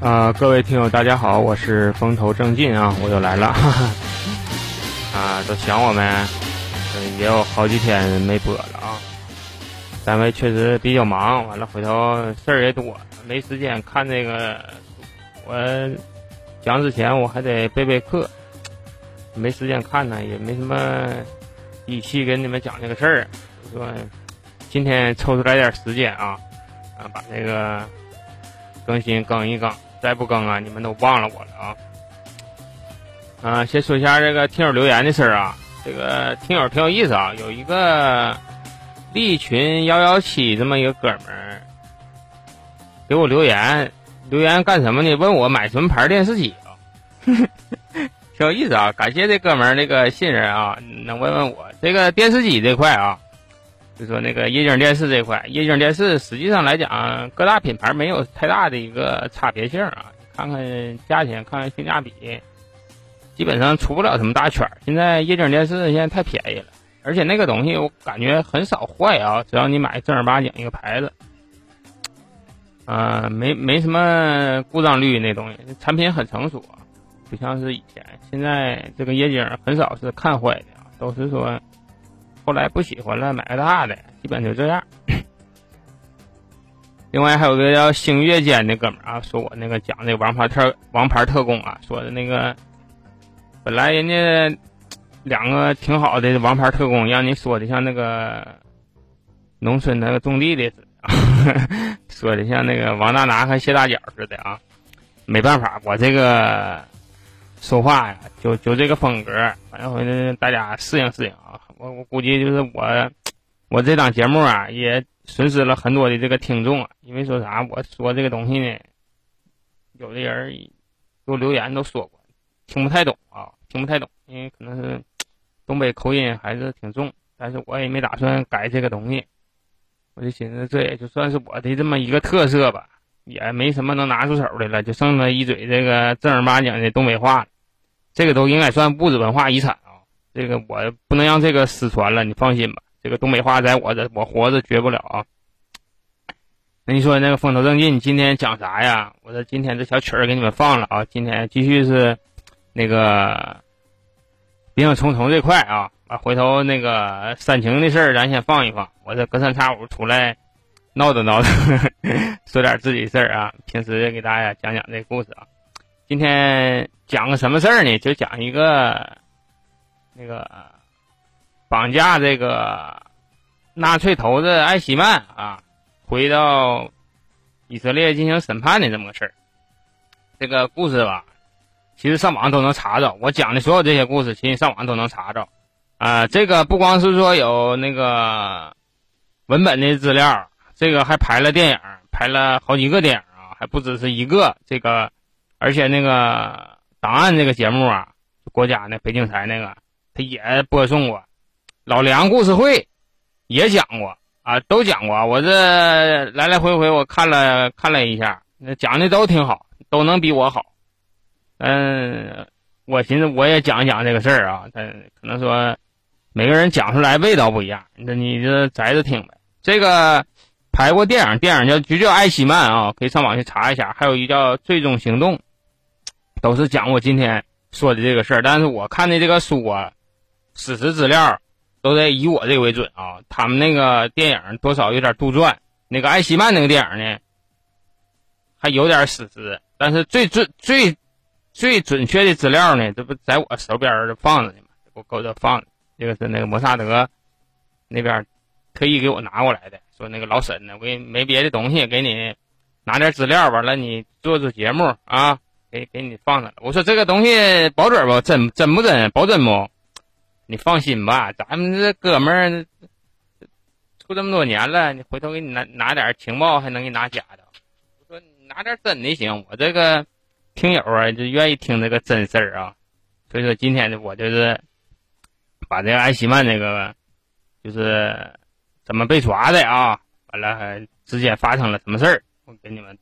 啊，各位听友，大家好，我是风头正劲啊，我又来了，哈哈。啊，都想我们，也有好几天没播了啊。单位确实比较忙，完了回头事儿也多，没时间看这个。我讲之前我还得备备课，没时间看呢，也没什么力气跟你们讲这个事儿。说今天抽出来点时间啊，啊，把这个更新更一更。再不更啊，你们都忘了我了啊！啊，先说一下这个听友留言的事儿啊。这个听友挺有意思啊，有一个利群幺幺七这么一个哥们儿给我留言，留言干什么呢？问我买什么牌儿电视机啊？挺有意思啊！感谢这哥们儿那个信任啊，能问问我这个电视机这块啊。就说那个液晶电视这块，液晶电视实际上来讲，各大品牌没有太大的一个差别性啊。看看价钱，看看性价比，基本上出不了什么大圈现在液晶电视现在太便宜了，而且那个东西我感觉很少坏啊，只要你买正儿八经一个牌子，嗯，没没什么故障率那东西，产品很成熟，不像是以前。现在这个液晶很少是看坏的，都是说。后来不喜欢了，买个大的，基本就这样。另外还有个叫星月间的哥们啊，说我那个讲那个王牌特王牌特工啊，说的那个本来人家两个挺好的王牌特工，让你说的像那个农村那个种地的似的，说的像那个王大拿和谢大脚似的啊。没办法，我这个说话呀，就就这个风格，反正回头大家适应适应啊。我我估计就是我，我这档节目啊，也损失了很多的这个听众啊。因为说啥，我说这个东西呢，有的人给我留言都说过，听不太懂啊，听不太懂，因为可能是东北口音还是挺重。但是我也没打算改这个东西，我就寻思这也就算是我的这么一个特色吧，也没什么能拿出手的了，就剩了一嘴这个正儿八经的东北话了。这个都应该算物质文化遗产啊。这个我不能让这个失传了，你放心吧。这个东北话在我这，我活着绝不了啊。那你说那个风头正劲，你今天讲啥呀？我说今天这小曲儿给你们放了啊。今天继续是那个病影重重这块啊。啊回头那个煽情的事儿，咱先放一放。我这隔三差五出来闹腾闹腾，说点自己事儿啊。平时给大家讲讲这故事啊。今天讲个什么事儿呢？就讲一个。那个绑架这个纳粹头子艾希曼啊，回到以色列进行审判的这么个事儿。这个故事吧，其实上网都能查着。我讲的所有这些故事，其实上网都能查着。啊，这个不光是说有那个文本的资料，这个还拍了电影，拍了好几个电影啊，还不只是一个。这个，而且那个档案这个节目啊，国家那北京台那个。他也播送过，老梁故事会也讲过啊，都讲过。我这来来回回我看了看了一下，那讲的都挺好，都能比我好。嗯，我寻思我也讲一讲这个事儿啊，但可能说每个人讲出来味道不一样，那你就宅着听呗。这个拍过电影，电影叫就叫《艾希曼》啊，可以上网去查一下。还有一叫《最终行动》，都是讲我今天说的这个事儿。但是我看的这个书啊。史实资料都得以我这为准啊！他们那个电影多少有点杜撰，那个艾希曼那个电影呢，还有点史实，但是最最、最最准确的资料呢，这不在我手边儿放着呢吗？我搁这放着，这个是那个摩萨德那边特意给我拿过来的，说那个老沈呢，我给没别的东西，给你拿点资料，完了你做做节目啊，给给你放上了。我说这个东西保准不？真真不真？保真不？你放心吧，咱们这哥们儿处这么多年了，你回头给你拿拿点情报，还能给你拿假的。我说你拿点真的行，我这个听友啊就愿意听这个真事儿啊。所以说今天呢，我就是把这个艾希曼那个就是怎么被抓的啊，完了还之间发生了什么事儿，我给你们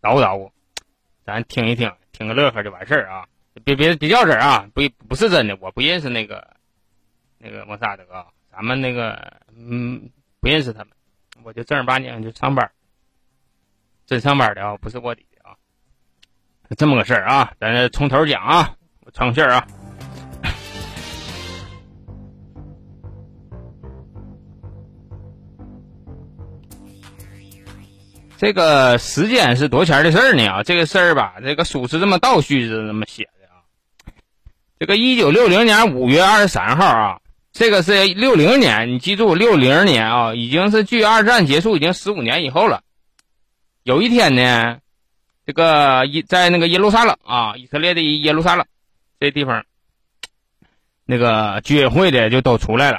叨叨，咱听一听，听个乐呵就完事儿啊。别别别较真啊，不不是真的，我不认识那个。那个莫萨德啊，咱们那个嗯不认识他们，我就正儿八经就上班，真上班的啊，不是卧底的啊。这么个事儿啊，咱从头讲啊，我喘口气儿啊。这个时间是多钱的事儿呢啊？这个事儿吧，这个书是这么倒叙着这么写的啊。这个一九六零年五月二十三号啊，这个是六零年，你记住六零年啊，已经是距二战结束已经十五年以后了。有一天呢，这个在那个耶路撒冷啊，以色列的耶路撒冷这地方，那个居委会的就都出来了，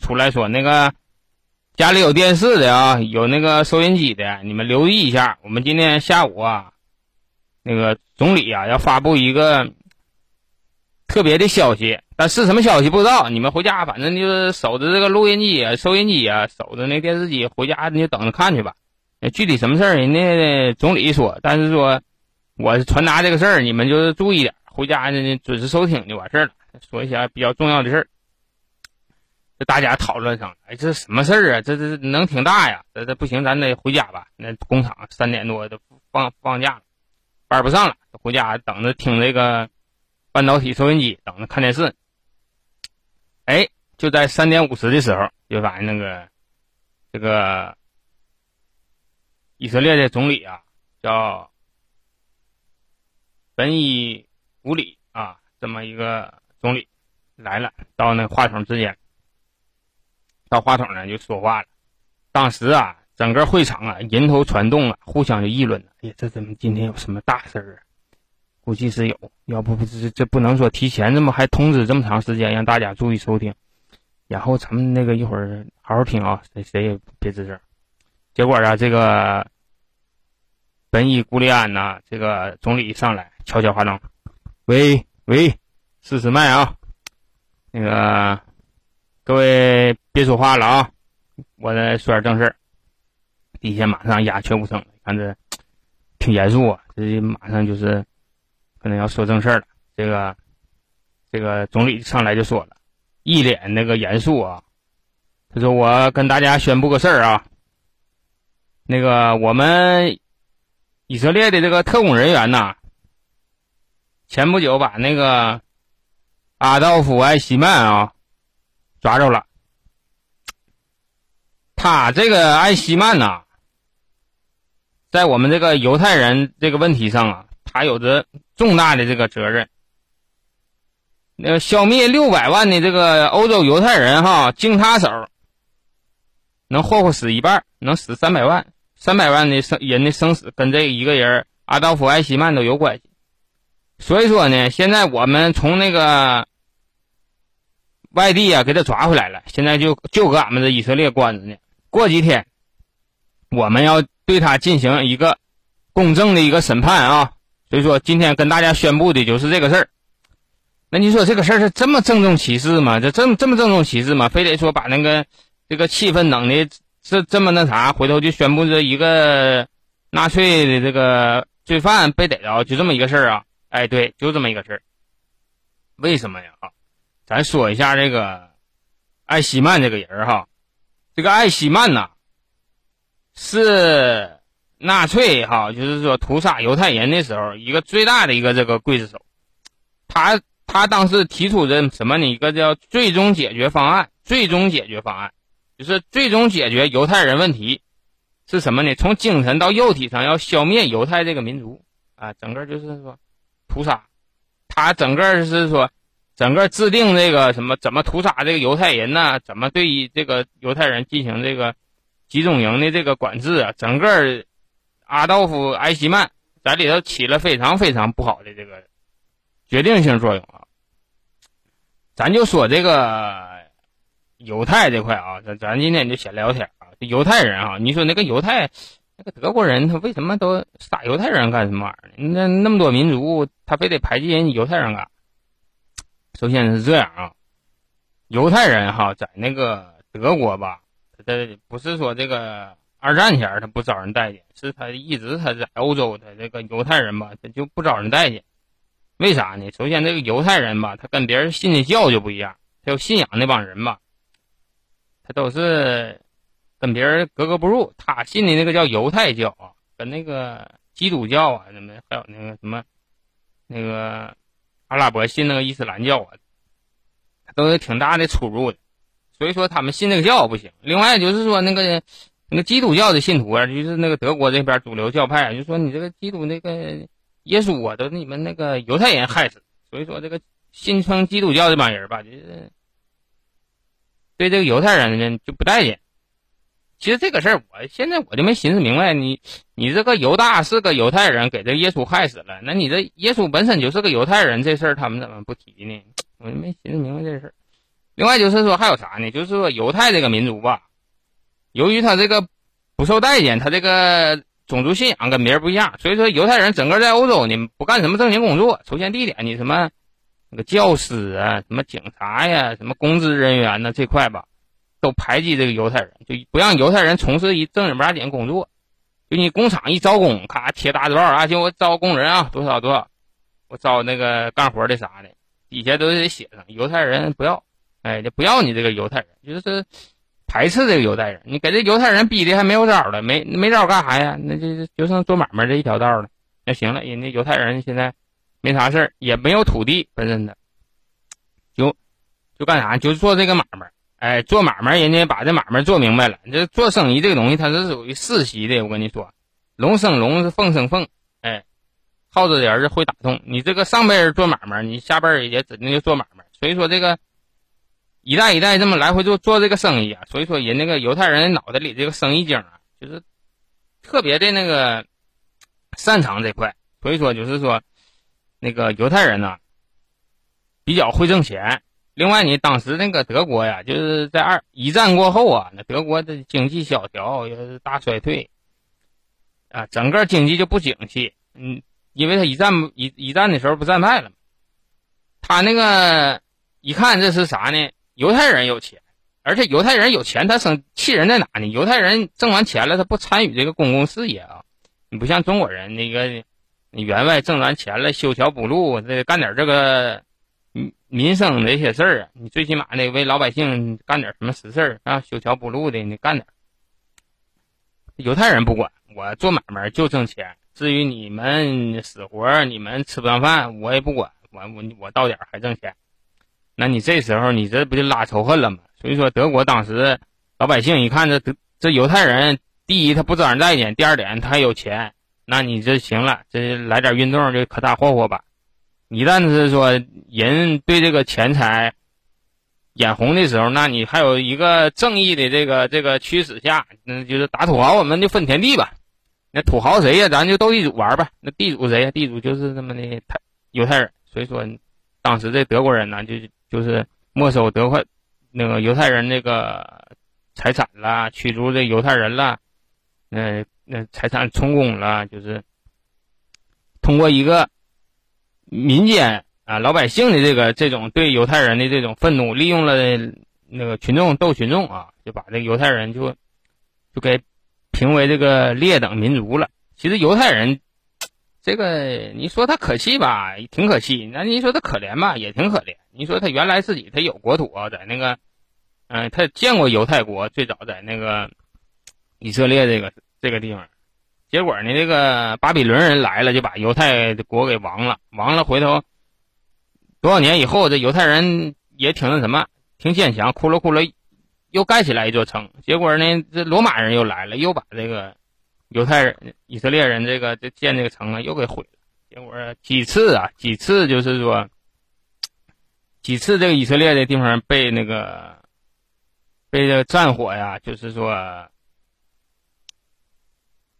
出来说那个。家里有电视的啊，有那个收音机的，你们留意一下。我们今天下午啊，那个总理啊要发布一个特别的消息，但是什么消息不知道。你们回家反正就是守着这个录音机啊、收音机啊，守着那电视机，回家你就等着看去吧。具体什么事儿，人家总理说，但是说我传达这个事儿，你们就是注意点，回家呢准时收听就完事儿了。说一下比较重要的事儿。这大家讨论上，哎，这什么事儿啊？这这能挺大呀？这这不行，咱得回家吧。那工厂三点多都放放假了，班不上了，回家等着听这个半导体收音机，等着看电视。哎，就在三点五十的时候，就发现那个这个以色列的总理啊，叫本伊古里啊，这么一个总理来了，到那话筒之间。到话筒上就说话了，当时啊，整个会场啊人头攒动啊，互相就议论了。哎呀，这怎么今天有什么大事儿啊？估计是有，要不不这这不能说提前这么还通知这么长时间，让大家注意收听。然后咱们那个一会儿好好听啊，谁谁也别吱声。结果啊，这个本伊古利安呐，这个总理上来敲敲话筒，喂喂，试试麦啊，那个。各位别说话了啊！我再说点正事儿。底下马上鸦雀无声了，看这挺严肃啊，这马上就是可能要说正事儿了。这个这个总理上来就说了，一脸那个严肃啊。他说：“我跟大家宣布个事儿啊，那个我们以色列的这个特工人员呐，前不久把那个阿道夫·艾希曼啊。”抓着了，他这个艾希曼呐，在我们这个犹太人这个问题上啊，他有着重大的这个责任。那消灭六百万的这个欧洲犹太人哈，经他手，能霍霍死一半，能死三百万，三百万的生人的生死跟这一个人阿道夫·艾希曼都有关系。所以说呢，现在我们从那个。外地啊，给他抓回来了，现在就就搁俺们这以色列关着呢。过几天，我们要对他进行一个公正的一个审判啊。所以说，今天跟大家宣布的就是这个事儿。那你说这个事儿是这么郑重其事吗？这这么这么郑重其事吗？非得说把那个这个气氛弄的这这么那啥，回头就宣布这一个纳粹的这个罪犯被逮着，就这么一个事儿啊？哎，对，就这么一个事儿。为什么呀？啊？咱说一下这个艾希曼这个人哈，这个艾希曼呐，是纳粹哈，就是说屠杀犹太人的时候一个最大的一个这个刽子手。他他当时提出的什么呢？一个叫最终解决方案，最终解决方案就是最终解决犹太人问题是什么呢？从精神到肉体上要消灭犹太这个民族啊，整个就是说屠杀。他整个是说。整个制定这个什么怎么屠杀这个犹太人呢？怎么对于这个犹太人进行这个集中营的这个管制啊？整个阿道夫·埃希曼在里头起了非常非常不好的这个决定性作用啊！咱就说这个犹太这块啊，咱咱今天就先聊天啊。犹太人啊，你说那个犹太那个德国人他为什么都杀犹太人干什么玩意儿？那那么多民族，他非得排挤人犹太人干？首先是这样啊，犹太人哈在那个德国吧，他不是说这个二战前他不招人待见，是他一直他在欧洲的这个犹太人吧，他就不招人待见。为啥呢？首先这个犹太人吧，他跟别人信的教就不一样，他有信仰那帮人吧，他都是跟别人格格不入。他信的那个叫犹太教啊，跟那个基督教啊什么，还有那个什么那个阿拉伯信那个伊斯兰教啊，都有挺大的出入的。所以说他们信那个教不行。另外就是说那个那个基督教的信徒啊，就是那个德国这边主流教派，就说你这个基督那个耶稣啊，都是你们那个犹太人害死。所以说这个信奉基督教这帮人吧，就是对这个犹太人呢就不待见。其实这个事儿，我现在我就没寻思明白，你你这个犹大是个犹太人，给这耶稣害死了，那你这耶稣本身就是个犹太人，这事儿他们怎么不提呢？我就没寻思明白这事儿。另外就是说还有啥呢？就是说犹太这个民族吧，由于他这个不受待见，他这个种族信仰跟别人不一样，所以说犹太人整个在欧洲呢不干什么正经工作。首先第一点，你什么那个教师啊，什么警察呀，什么公职人员呢这块吧。都排挤这个犹太人，就不让犹太人从事一正儿八经工作。就你工厂一招工，咔贴大字报啊，就我招工人啊，多少多少，我招那个干活的啥的，底下都得写上犹太人不要，哎，就不要你这个犹太人，就是排斥这个犹太人。你给这犹太人逼的还没有招了，没没招干啥呀？那就就剩做买卖这一条道了。那行了，人家犹太人现在没啥事儿，也没有土地本身的，就就干啥？就做这个买卖。哎，做买卖，人家把这买卖做明白了。这做生意这个东西，它是属于世袭的。我跟你说，龙生龙，是凤生凤。哎，耗子的人是会打洞。你这个上辈人做买卖，你下辈儿也指定就做买卖。所以说，这个一代一代这么来回做做这个生意啊。所以说，人那个犹太人脑袋里这个生意精啊，就是特别的那个擅长这块。所以说，就是说那个犹太人呢，比较会挣钱。另外，你当时那个德国呀，就是在二一战过后啊，那德国的经济萧条，也是大衰退，啊，整个经济就不景气。嗯，因为他一战一一战的时候不战败了嘛，他那个一看这是啥呢？犹太人有钱，而且犹太人有钱，他生气人在哪呢？犹太人挣完钱了，他不参与这个公共事业啊，你不像中国人那个，员外挣完钱了，修桥补路，这干点这个。民生的一些事儿啊，你最起码得为老百姓干点什么实事儿啊，修桥补路的你干点。犹太人不管，我做买卖就挣钱。至于你们死活，你们吃不上饭，我也不管。我我我到点还挣钱。那你这时候你这不就拉仇恨了吗？所以说德国当时老百姓一看这德这犹太人，第一他不招人待见，第二点他还有钱，那你这行了，这来点运动就可大霍霍吧。一旦是说人对这个钱财眼红的时候，那你还有一个正义的这个这个驱使下，那就是打土豪，我们就分田地吧。那土豪谁呀？咱就斗地主玩吧。那地主谁呀？地主就是这么的太犹太人。所以说，当时这德国人呢，就就是没收德快那个犹太人那个财产了，驱逐这犹太人了，那那财产充公了，就是通过一个。民间啊，老百姓的这个这种对犹太人的这种愤怒，利用了那个群众斗群众啊，就把这个犹太人就就给评为这个劣等民族了。其实犹太人这个你说他可气吧，挺可气；那你说他可怜吧，也挺可怜。你说他原来自己他有国土啊，在那个嗯，他见过犹太国，最早在那个以色列这个这个地方。结果呢，这个巴比伦人来了，就把犹太国给亡了。亡了，回头多少年以后，这犹太人也挺那什么，挺坚强，哭了哭了，又盖起来一座城。结果呢，这罗马人又来了，又把这个犹太人、以色列人这个这建这个城啊，又给毁了。结果几次啊，几次就是说，几次这个以色列的地方被那个被这个战火呀，就是说。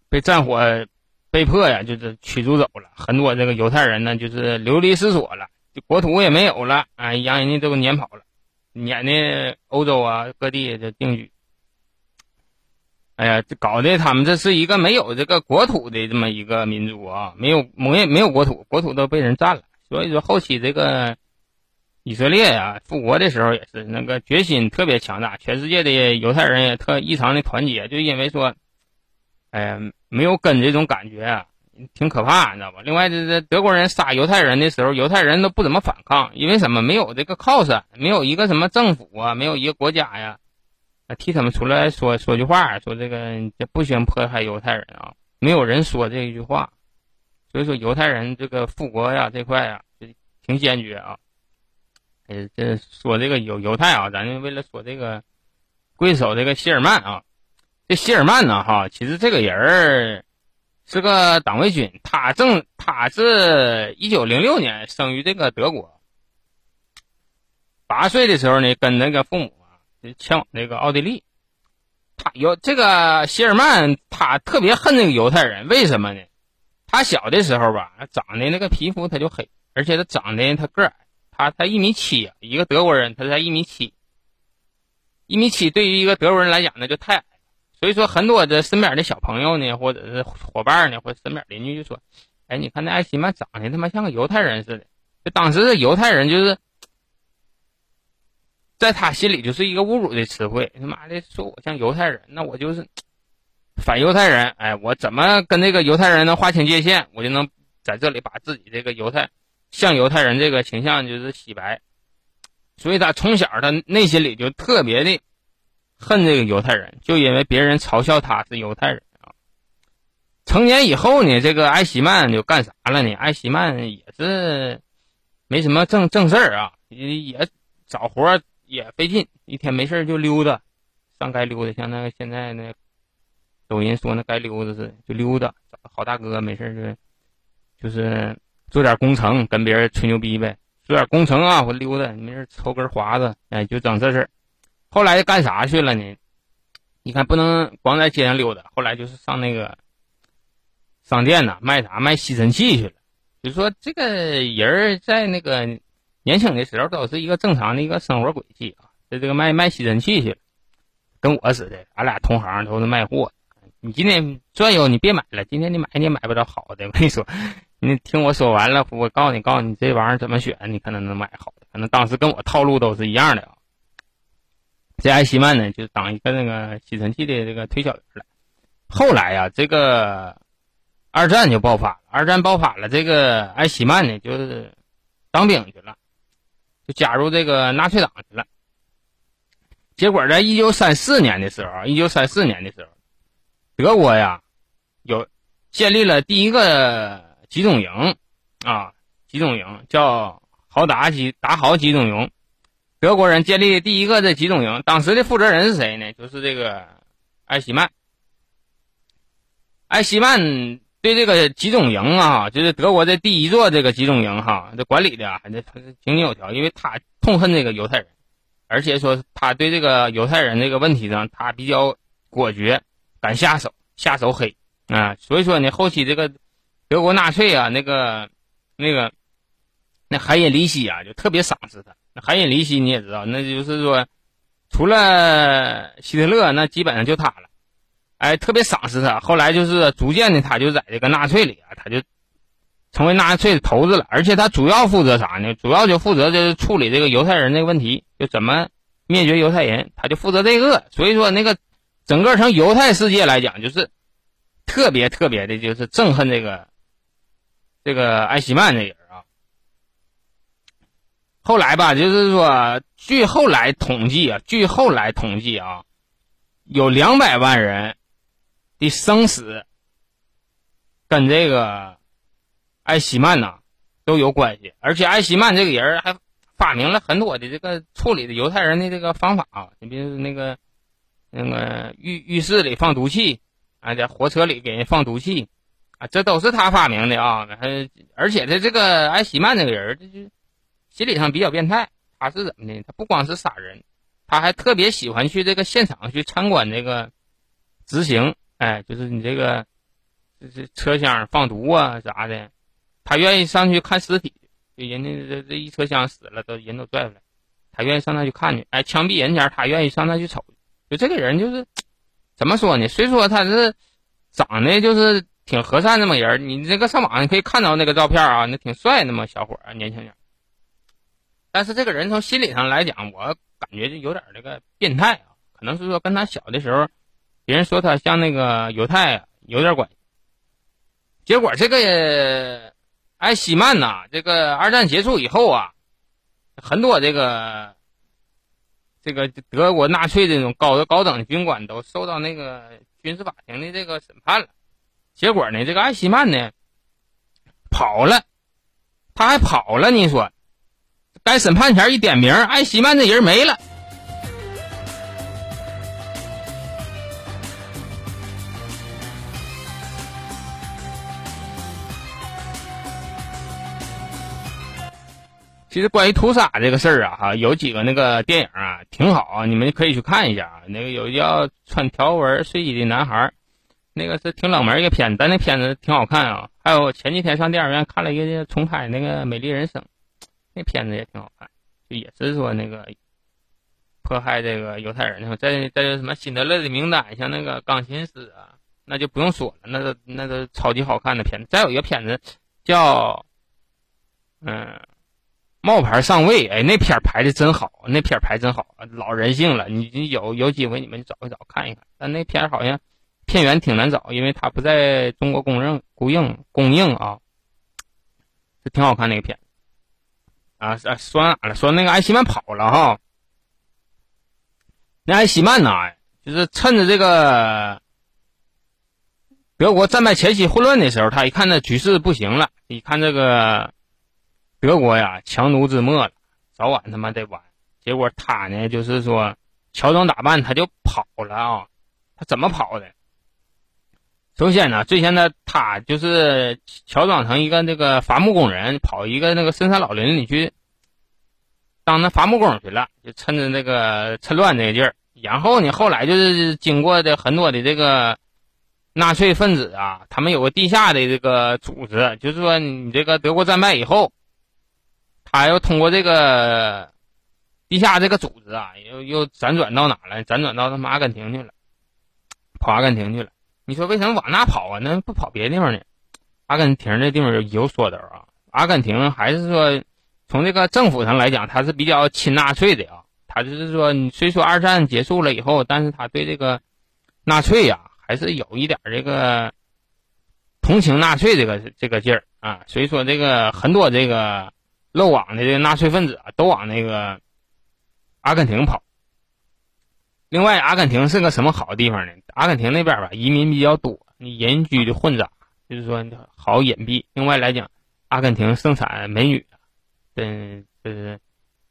被战火被迫呀，就是驱逐走了很多这个犹太人呢，就是流离失所了，就国土也没有了，哎，让人家都撵跑了，撵的欧洲啊各地的定居。哎呀，这搞得他们这是一个没有这个国土的这么一个民族啊，没有没没有国土，国土都被人占了。所以说后期这个以色列呀复国的时候也是那个决心特别强大，全世界的犹太人也特异常的团结，就因为说。哎呀，没有根这种感觉啊，挺可怕，你知道吧？另外，这这德国人杀犹太人的时候，犹太人都不怎么反抗，因为什么？没有这个靠山，没有一个什么政府啊，没有一个国家呀，啊，替他们出来说说句话，说这个这不行迫害犹太人啊，没有人说这一句话，所以说犹太人这个复国呀这块呀，就挺坚决啊。哎，这说这个犹犹太啊，咱就为了说这个贵手这个希尔曼啊，这希尔曼呢哈，其实这个人儿是个党卫军，他正他是一九零六年生于这个德国，八岁的时候呢，跟那个父母啊就前往那个奥地利。他有这个希尔曼，他特别恨那个犹太人，为什么呢？他小的时候吧，长得那个皮肤他就黑，而且他长得他个矮。他才一米七，一个德国人，他才一米七，一米七对于一个德国人来讲那就太矮。所以说，很多的身边的小朋友呢，或者是伙伴呢，或者身边邻居就说：“哎，你看那艾希曼长得他妈像个犹太人似的。”就当时的犹太人就是在他心里就是一个侮辱的词汇。他妈的说我像犹太人，那我就是反犹太人。哎，我怎么跟那个犹太人能划清界限？我就能在这里把自己这个犹太。像犹太人这个形象就是洗白，所以他从小他内心里就特别的恨这个犹太人，就因为别人嘲笑他是犹太人啊。成年以后呢，这个艾希曼就干啥了呢？艾希曼也是没什么正正事儿啊，也找活也费劲，一天没事就溜达，上街溜达，像那个现在那抖音说那该溜达似的，就溜达，找好大哥没事就就是。做点工程，跟别人吹牛逼呗。做点工程啊，我溜达，没事抽根华子，哎，就整这事儿。后来干啥去了呢？你看，不能光在街上溜达。后来就是上那个商店呢，卖啥？卖吸尘器去了。就说这个人在那个年轻的时候都是一个正常的一个生活轨迹啊。在这个卖卖吸尘器去了，跟我似的，俺俩同行都是卖货。你今天转悠，你别买了。今天你买你也买不着好的。我跟你说。你听我说完了，我告诉你，告诉你这玩意儿怎么选，你可能能买好的。可能当时跟我套路都是一样的啊。这艾希曼呢，就当一个那个吸尘器的这个推销员了。后来呀，这个二战就爆发了。二战爆发了，这个艾希曼呢，就是当兵去了，就加入这个纳粹党去了。结果在一九三四年的时候，一九三四年的时候，德国呀，有建立了第一个。集中营，啊，集中营叫豪达集达豪集中营，德国人建立第一个的集中营，当时的负责人是谁呢？就是这个艾希曼。艾希曼对这个集中营啊，就是德国的第一座这个集中营哈，这管理的还是井井有条，因为他痛恨这个犹太人，而且说他对这个犹太人这个问题上，他比较果决，敢下手，下手黑啊，所以说呢，后期这个。德国纳粹啊，那个、那个、那海因里希啊，就特别赏识他。那海因里希你也知道，那就是说，除了希特勒，那基本上就他了。哎，特别赏识他。后来就是逐渐的，他就在这个纳粹里啊，他就成为纳粹的头子了。而且他主要负责啥呢？主要就负责就是处理这个犹太人这个问题，就怎么灭绝犹太人，他就负责这个。所以说，那个整个从犹太世界来讲，就是特别特别的，就是憎恨这个。这个艾希曼这个，后来吧，就是说，据后来统计啊，据后来统计啊，有两百万人的生死跟这个艾希曼呐都有关系，而且艾希曼这个人还发明了很多的这个处理的犹太人的这个方法啊，你比如那个那个浴浴室里放毒气啊，在火车里给人放毒气。啊，这都是他发明的啊！还而且他这个艾希曼这个人，这就心理上比较变态。他是怎么的？他不光是杀人，他还特别喜欢去这个现场去参观这个执行。哎，就是你这个这这车厢放毒啊啥的，他愿意上去看尸体。就人家这这一车厢死了，都人都拽出来，他愿意上那去看去。哎，枪毙人前，他愿意上那去瞅。就这个人就是怎么说呢？虽说他是长得就是。挺和善那么人你这个上网上可以看到那个照片啊，那挺帅那么小伙儿，年轻人。但是这个人从心理上来讲，我感觉就有点这个变态啊，可能是说跟他小的时候，别人说他像那个犹太有点关系。结果这个艾希曼呐，这个二战结束以后啊，很多这个这个德国纳粹这种高的高等军官都受到那个军事法庭的这个审判了。结果呢，这个艾希曼呢，跑了，他还跑了，你说，该审判前一点名，艾希曼这人没了。其实关于屠杀这个事儿啊，哈，有几个那个电影啊，挺好啊，你们可以去看一下啊。那个有叫《穿条纹睡衣的男孩》，那个是挺冷门一个片子，但那片子挺好看啊。还有前几天上电影院看了一个重拍那个《美丽人生》，那片子也挺好看，就也是说那个迫害这个犹太人的。再再就什么《辛德勒的名单》，像那个钢琴师啊，那就不用说了，那都那都超级好看的片子。再有一个片子叫，嗯。冒牌上位，哎，那片拍的真好，那片拍真好，老人性了。你你有有机会你们找一找看一看。但那片好像片源挺难找，因为它不在中国公认供应供应啊。是挺好看那个片啊啊，说哪了？说那个艾希曼跑了哈。那艾希曼呢，就是趁着这个德国战败前夕混乱的时候，他一看那局势不行了，一看这个。德国呀，强弩之末了，早晚他妈得完。结果他呢，就是说乔装打扮，他就跑了啊。他怎么跑的？首先呢，最先呢，他就是乔装成一个那个伐木工人，跑一个那个深山老林里去当那伐木工去了，就趁着那个趁乱这个劲儿。然后呢，后来就是经过的很多的这个纳粹分子啊，他们有个地下的这个组织，就是说你这个德国战败以后。他要通过这个地下这个组织啊，又又辗转到哪了？辗转到他妈阿根廷去了，跑阿根廷去了。你说为什么往那跑啊？那不跑别的地方呢？阿根廷这地方有说道啊。阿根廷还是说从这个政府上来讲，他是比较亲纳粹的啊。他就是说，虽说二战结束了以后，但是他对这个纳粹呀，还是有一点这个同情纳粹这个这个劲儿啊。所以说，这个很多这个。漏网的这个纳粹分子啊，都往那个阿根廷跑。另外，阿根廷是个什么好地方呢？阿根廷那边吧，移民比较多，你人居的混杂，就是说好隐蔽。另外来讲，阿根廷盛产美女，嗯，就是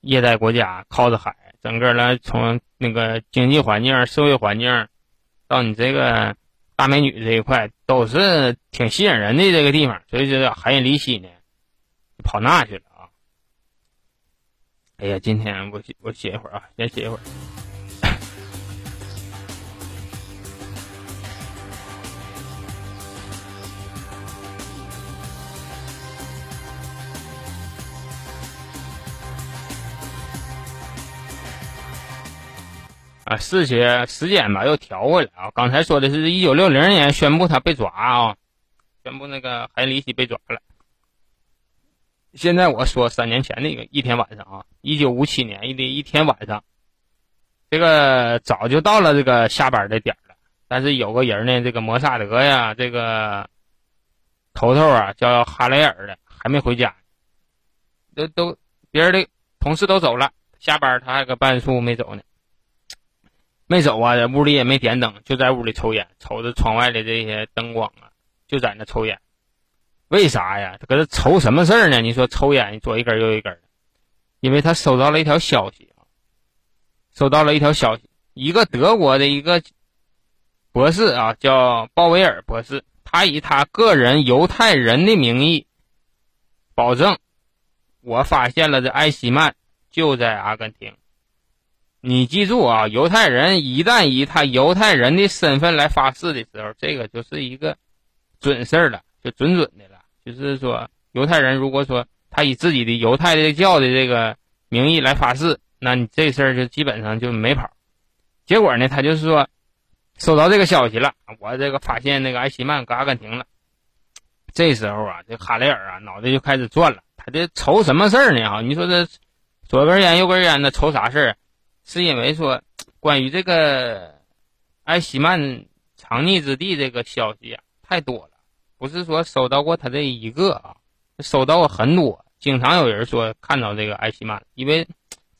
热带国家，靠着海，整个呢从那个经济环境、社会环境到你这个大美女这一块，都是挺吸引人的这个地方。所以说，海因里希呢，跑那去了啊。哎呀，今天我我歇一会儿啊，先歇一会儿。啊，事情时间吧又调回来啊。刚才说的是一九六零年宣布他被抓啊，宣布那个海里希被抓了。现在我说三年前那个一天晚上啊，一九五七年的一天晚上，这个早就到了这个下班的点了，但是有个人呢，这个摩萨德呀，这个头头啊叫哈雷尔的还没回家，都都别人的同事都走了，下班他还搁办事处没走呢，没走啊，在屋里也没点灯，就在屋里抽烟，瞅着窗外的这些灯光啊，就在那抽烟。为啥呀？搁这愁什么事儿呢？你说抽烟，左一根右一根因为他收到了一条消息啊，收到了一条消息，一个德国的一个博士啊，叫鲍威尔博士，他以他个人犹太人的名义，保证我发现了这艾希曼就在阿根廷。你记住啊，犹太人一旦以他犹太人的身份来发誓的时候，这个就是一个准事儿了，就准准的了。就是说，犹太人如果说他以自己的犹太的教的这个名义来发誓，那你这事儿就基本上就没跑。结果呢，他就是说收到这个消息了，我这个发现那个艾希曼搁阿根廷了。这时候啊，这哈雷尔啊脑袋就开始转了，他这愁什么事儿呢？啊，你说这左根烟右根烟的愁啥事儿？是因为说关于这个艾希曼藏匿之地这个消息啊太多了。不是说收到过他这一个啊，收到过很多，经常有人说看到这个艾希曼，因为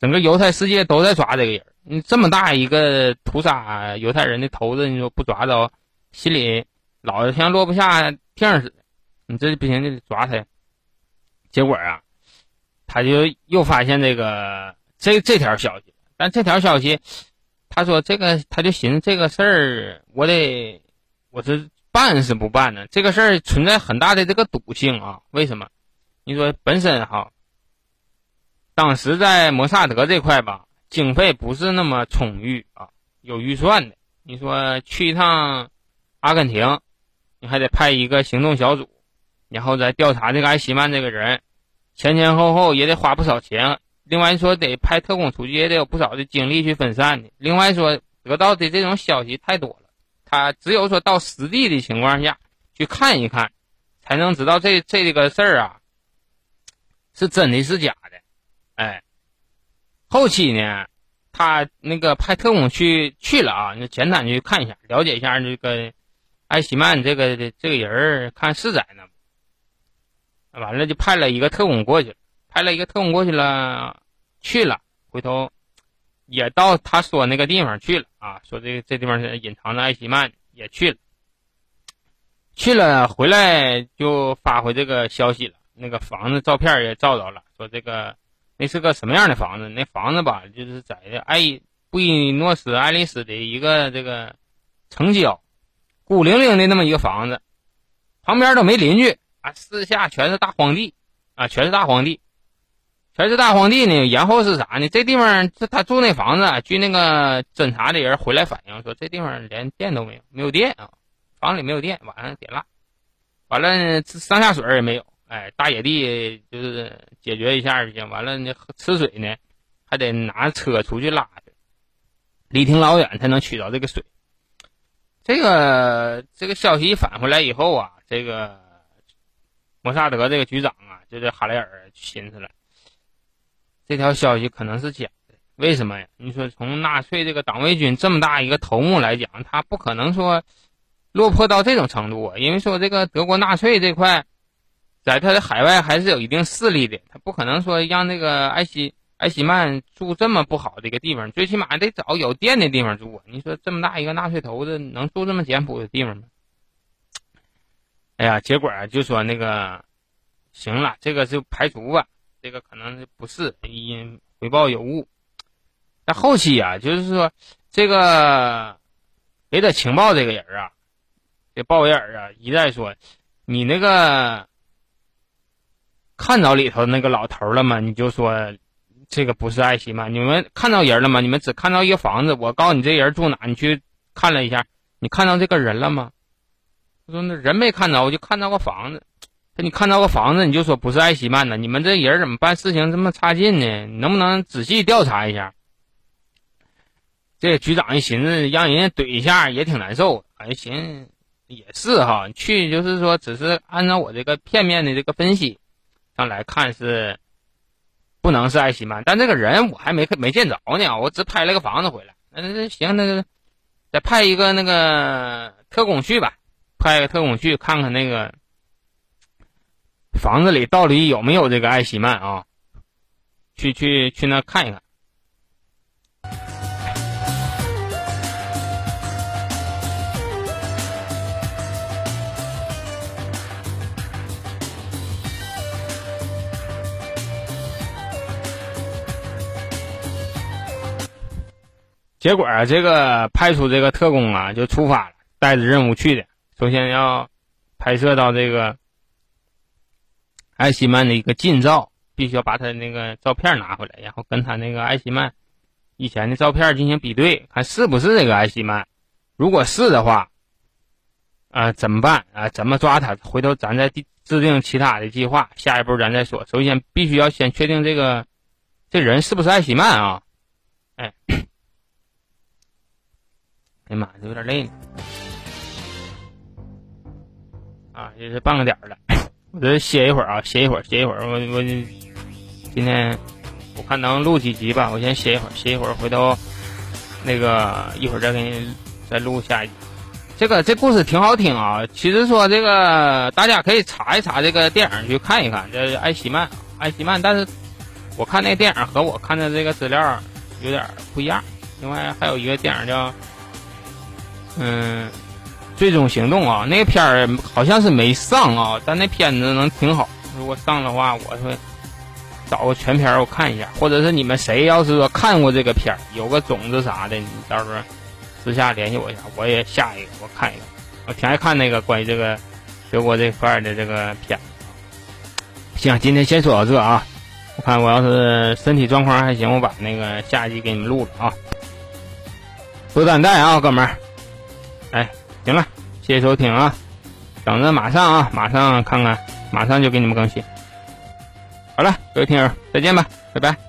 整个犹太世界都在抓这个人。你这么大一个屠杀犹太人的头子，你说不抓着，心里老像落不下听似的。你这不行就得抓他。结果啊，他就又发现这个这这条消息，但这条消息，他说这个他就寻思这个事儿，我得我这办是不办呢？这个事儿存在很大的这个赌性啊。为什么？你说本身哈，当时在摩萨德这块吧，经费不是那么充裕啊，有预算的。你说去一趟阿根廷，你还得派一个行动小组，然后再调查这个艾希曼这个人。前前后后也得花不少钱，另外说得派特工出去也得有不少的精力去分散的。另外说得到的这种消息太多了，他只有说到实地的情况下去看一看，才能知道这这个事儿啊是真的是假的。哎，后期呢，他那个派特工去去了啊，就简单去看一下，了解一下这个艾希曼这个这个人儿看是在那。完了就派了一个特工过去了，派了一个特工过去了，去了，回头也到他说那个地方去了啊，说这个这地方是隐藏的艾希曼也去了，去了回来就发回这个消息了，那个房子照片也照着了，说这个那是个什么样的房子？那房子吧，就是在爱布宜诺斯艾利斯的一个这个城郊，孤零零的那么一个房子，旁边都没邻居啊。四下全是大荒地，啊，全是大荒地，全是大荒地呢。然后是啥呢？这地方这他住那房子，据那个侦查的人回来反映说，这地方连电都没有，没有电啊，房里没有电，晚上点蜡，完了上下水也没有，哎，大野地就是解决一下就行。完了那吃水呢，还得拿车出去拉去，离挺老远才能取到这个水。这个这个消息返回来以后啊，这个。摩萨德这个局长啊，就是哈雷尔寻思了，这条消息可能是假的。为什么呀？你说从纳粹这个党卫军这么大一个头目来讲，他不可能说落魄到这种程度啊。因为说这个德国纳粹这块，在他的海外还是有一定势力的，他不可能说让那个艾希艾希曼住这么不好的一个地方，最起码得找有电的地方住啊。你说这么大一个纳粹头子，能住这么简朴的地方吗？哎呀，结果，就说那个行了，这个就排除吧，这个可能不是因回报有误。那后期啊，就是说这个给他情报这个人啊，这鲍威尔啊一再说，你那个看着里头那个老头了吗？你就说这个不是艾希曼。你们看到人了吗？你们只看到一个房子。我告诉你，这人住哪？你去看了一下，你看到这个人了吗？他说：“那人没看着，我就看到个房子。那你看到个房子，你就说不是艾希曼呢？你们这人怎么办事情这么差劲呢？能不能仔细调查一下？”这局长一寻思，让人家怼一下也挺难受。哎，行，也是哈，去就是说，只是按照我这个片面的这个分析上来看是不能是艾希曼，但这个人我还没没见着呢，我只拍了个房子回来。那那行，那再派一个那个特工去吧。派个特工去看看那个房子里到底有没有这个艾希曼啊？去去去那看一看。结果啊，这个派出这个特工啊，就出发了，带着任务去的。首先要拍摄到这个艾希曼的一个近照，必须要把他那个照片拿回来，然后跟他那个艾希曼以前的照片进行比对，看是不是这个艾希曼。如果是的话，啊，怎么办啊？怎么抓他？回头咱再制定其他的计划。下一步咱再说。首先必须要先确定这个这人是不是艾希曼啊？哎，哎呀妈，这有点累呢。啊，也是半个点了，我这歇一会儿啊，歇一会儿，歇一会儿。我我今天我看能录几集吧，我先歇一会儿，歇一会儿，回头那个一会儿再给你再录下一集。这个这故事挺好听啊，其实说这个大家可以查一查这个电影去看一看，这艾希曼，艾希曼。但是我看那电影和我看的这个资料有点不一样。另外还有一个电影叫嗯。最终行动啊，那个片儿好像是没上啊，但那片子能挺好。如果上的话，我会找个全片儿我看一下，或者是你们谁要是说看过这个片儿，有个种子啥的，你到时候私下联系我一下，我也下一个我看一个。我挺爱看那个关于这个德国这块的这个片。行，今天先说到这啊。我看我要是身体状况还行，我把那个下一集给你们录了啊。多担待啊，哥们儿。行了，谢谢收听啊。等着马上啊，马上看看，马上就给你们更新。好了，各位听友，再见吧，拜拜。